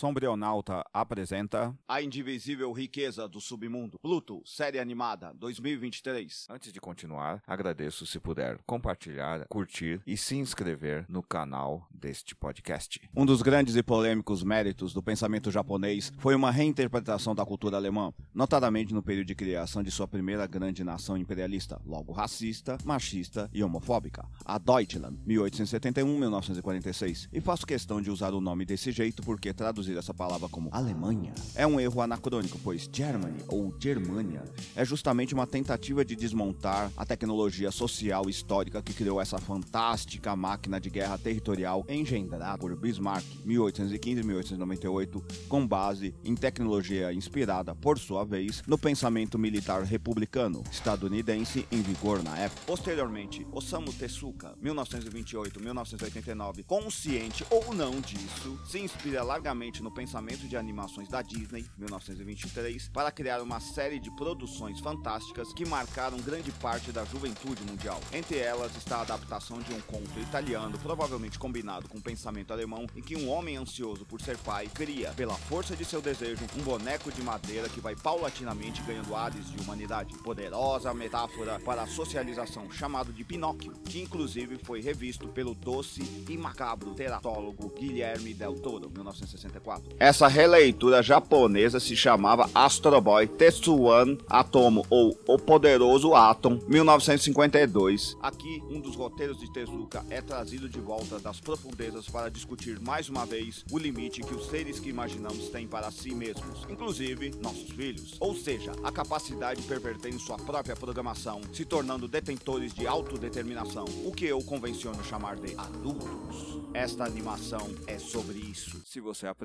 Sombrionauta apresenta A Indivisível Riqueza do Submundo. Pluto, série animada, 2023. Antes de continuar, agradeço se puder compartilhar, curtir e se inscrever no canal deste podcast. Um dos grandes e polêmicos méritos do pensamento japonês foi uma reinterpretação da cultura alemã, notadamente no período de criação de sua primeira grande nação imperialista, logo racista, machista e homofóbica, a Deutschland, 1871-1946. E faço questão de usar o nome desse jeito porque traduzir essa palavra como Alemanha é um erro anacrônico, pois Germany ou Germânia é justamente uma tentativa de desmontar a tecnologia social histórica que criou essa fantástica máquina de guerra territorial engendrada por Bismarck 1815-1898, com base em tecnologia inspirada, por sua vez, no pensamento militar republicano estadunidense em vigor na época. Posteriormente, Osamu Tezuka, 1928-1989, consciente ou não disso, se inspira largamente no pensamento de animações da Disney, 1923, para criar uma série de produções fantásticas que marcaram grande parte da juventude mundial. Entre elas está a adaptação de um conto italiano, provavelmente combinado com o pensamento alemão, em que um homem ansioso por ser pai cria, pela força de seu desejo, um boneco de madeira que vai paulatinamente ganhando ares de humanidade. Poderosa metáfora para a socialização, chamado de Pinóquio, que inclusive foi revisto pelo doce e macabro teratólogo Guilherme Del Toro, 1964. Essa releitura japonesa se chamava Astro Boy Tetsuan Atomo, ou O Poderoso Atom, 1952. Aqui, um dos roteiros de Tezuka é trazido de volta das profundezas para discutir mais uma vez o limite que os seres que imaginamos têm para si mesmos, inclusive nossos filhos. Ou seja, a capacidade de perverter em sua própria programação, se tornando detentores de autodeterminação, o que eu convenciono chamar de adultos. Esta animação é sobre isso. Se você